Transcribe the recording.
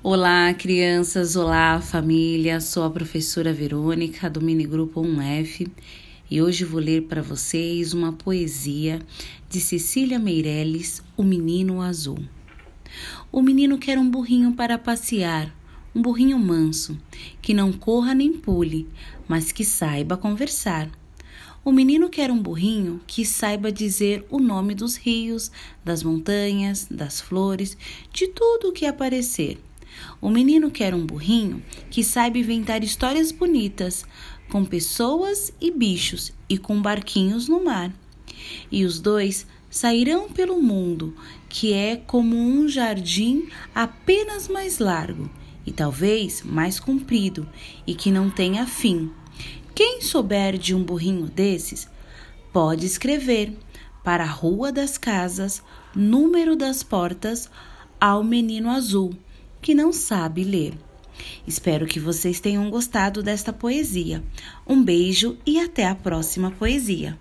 Olá, crianças! Olá, família! Sou a professora Verônica do Minigrupo 1F e hoje vou ler para vocês uma poesia de Cecília Meirelles, O Menino Azul. O menino quer um burrinho para passear, um burrinho manso, que não corra nem pule, mas que saiba conversar. O menino quer um burrinho que saiba dizer o nome dos rios, das montanhas, das flores, de tudo o que aparecer o menino quer um burrinho que saiba inventar histórias bonitas, com pessoas e bichos e com barquinhos no mar. E os dois sairão pelo mundo, que é como um jardim apenas mais largo e talvez mais comprido e que não tenha fim. Quem souber de um burrinho desses, pode escrever para a Rua das Casas, número das portas, ao menino azul que não sabe ler. Espero que vocês tenham gostado desta poesia. Um beijo e até a próxima poesia.